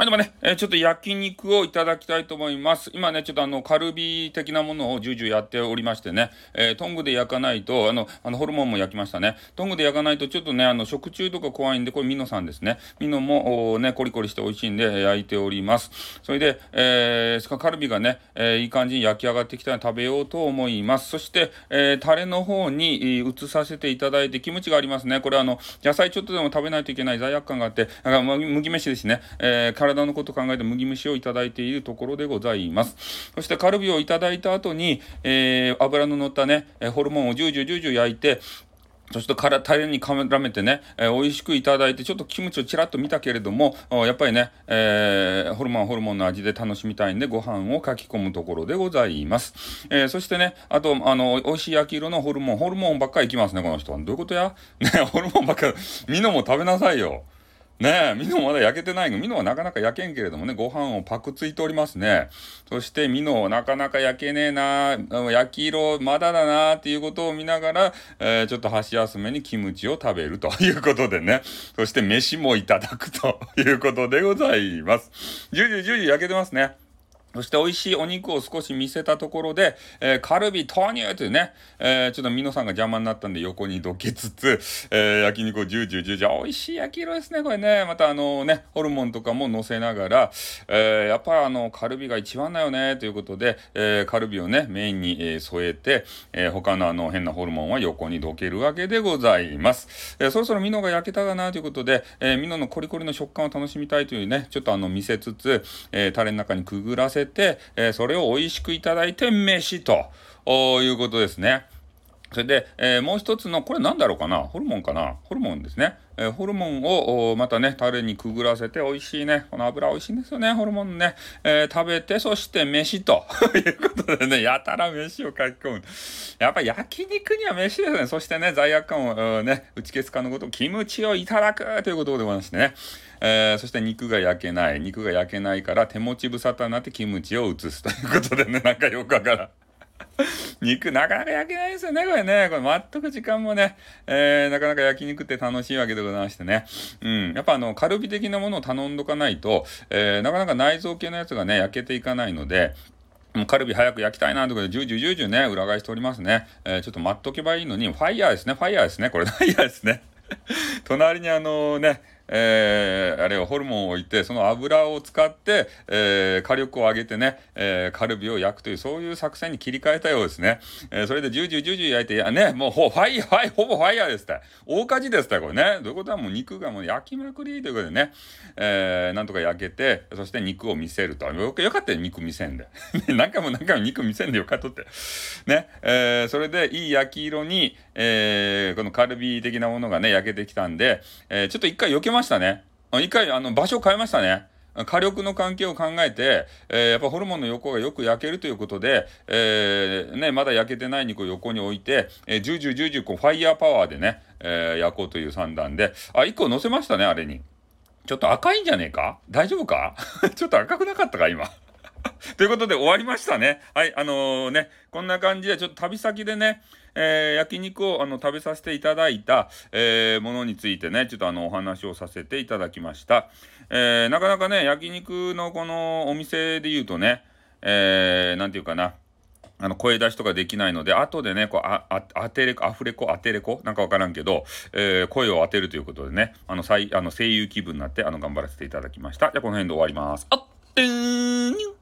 はい、でもね、えー、ちょっと焼肉をいただきたいと思います。今ね、ちょっとあの、カルビ的なものをじゅうじゅうやっておりましてね、えー、トングで焼かないと、あの、あの、ホルモンも焼きましたね。トングで焼かないとちょっとね、あの、食中とか怖いんで、これミノさんですね。ミノも、ね、コリコリして美味しいんで、焼いております。それで、えー、カルビがね、えー、いい感じに焼き上がってきたら食べようと思います。そして、えー、タレの方に移させていただいて、キムチがありますね。これあの、野菜ちょっとでも食べないといけない罪悪感があって、なんか麦飯ですね。えー、体のこと考えて麦蒸しをいただいているところでございます。そしてカルビをいただいた後に、えー、油の乗ったね、ホルモンをジュージュージュージュー焼いて、そしてからタレに絡めてね、えー、美味しくいただいて、ちょっとキムチをちらっと見たけれども、やっぱりね、えー、ホルモンホルモンの味で楽しみたいんで、ご飯をかき込むところでございます。えー、そしてね、あと、あの、美味しい焼き色のホルモン、ホルモンばっかりいきますね、この人は。どういうことや？ね、ホルモンばっかり、みんなも食べなさいよ。ねえ、ミノまだ焼けてないの。ミノはなかなか焼けんけれどもね、ご飯をパクついておりますね。そしてミノなかなか焼けねえな、焼き色まだだなっていうことを見ながら、えー、ちょっと箸休めにキムチを食べるということでね。そして飯もいただくということでございます。じゅうじゅじゅじゅ焼けてますね。そして美味しいお肉を少し見せたところで、えー、カルビ投入というね、えー、ちょっとミノさんが邪魔になったんで横にどけつつ、えー、焼肉をジュージュージュージュー、美味しい焼き色ですね、これね。またあのね、ホルモンとかも乗せながら、えー、やっぱあの、カルビが一番だよね、ということで、えー、カルビをね、メインに、え、添えて、えー、他のあの変なホルモンは横にどけるわけでございます。えー、そろそろミノが焼けたかなということで、えー、ミノのコリコリの食感を楽しみたいというね、ちょっとあの、見せつつ、えー、タレの中にくぐらせて、え、それを美味しくいただいて飯ということですね。それで、えー、もう一つの、これなんだろうかな？ホルモンかな？ホルモンですね。えー、ホルモンをまたね、タレにくぐらせて美味しいね。この油美味しいんですよね、ホルモンね。えー、食べて、そして飯と いうことでね、やたら飯を書き込む。やっぱ焼肉には飯ですね。そしてね、罪悪感をね、打ち消すかのこと、キムチをいただくということでございましてね。えー、そして肉が焼けない。肉が焼けないから手持ち無沙汰になってキムチを移すということでね、なんかよくわからん。肉なかなか焼けないですよね、これね。これ全く時間もね、えー、なかなか焼肉って楽しいわけでございましてね。うん。やっぱあの、カルビ的なものを頼んどかないと、えー、なかなか内臓系のやつがね、焼けていかないので、もうカルビ早く焼きたいなということで、ジュージュージュージュね、裏返しておりますね。えー、ちょっと待っとけばいいのに、ファイヤーですね、ファイヤーですね。これ、ファイヤーですね。隣にあのね、えー、あれをホルモンを置いて、その油を使って、えー、火力を上げてね、えー、カルビを焼くという、そういう作戦に切り替えたようですね。えー、それでジュージュージュージュー焼いて、いやね、もうほ、ファイヤー、ほぼファイヤーですって。大火事ですって、これね。どういうことはもう肉がもう焼きまくりということでね、えー、なんとか焼けて、そして肉を見せると。よよかったよ、肉見せんで。何回も何回も肉見せんでよかっとって。ね、えー、それでいい焼き色に、えー、このカルビ的なものがね、焼けてきたんで、えー、ちょっと一回避けまましたね。一回、あの、場所変えましたね。火力の関係を考えて、えー、やっぱホルモンの横がよく焼けるということで、えー、ね、まだ焼けてない肉を横に置いて、えー、ジュージュージュージューこうファイヤーパワーでね、えー、焼こうという算段で、あ、1個乗せましたね、あれに。ちょっと赤いんじゃねえか？大丈夫か？ちょっと赤くなかったか、今。ということで終わりましたね。はい、あのー、ね、こんな感じで、ちょっと旅先でね、えー、焼肉をあの食べさせていただいた、えー、ものについてね、ちょっとあのお話をさせていただきました。えー、なかなかね、焼肉のこのお店で言うとね、えー、なんていうかな、あの、声出しとかできないので、後でね、こう、あ、あ、当てれこ、アフレコ、当てれこ？なんかわからんけど、えー、声を当てるということでね、あの、最、あの、声優気分になって、あの、頑張らせていただきました。じゃあ、この辺で終わります。あってーん